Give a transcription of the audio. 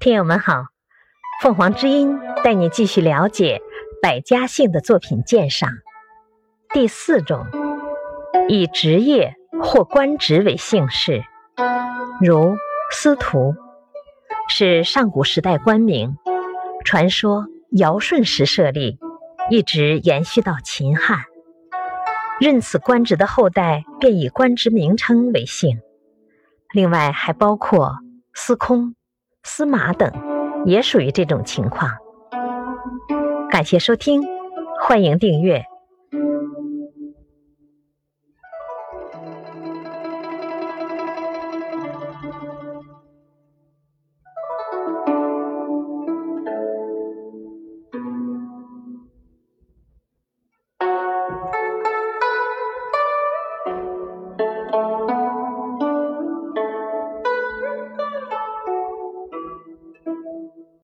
听友们好，凤凰之音带你继续了解百家姓的作品鉴赏。第四种，以职业或官职为姓氏，如司徒，是上古时代官名，传说尧舜时设立，一直延续到秦汉。任此官职的后代便以官职名称为姓。另外还包括司空、司马等也属于这种情况。感谢收听欢迎订阅。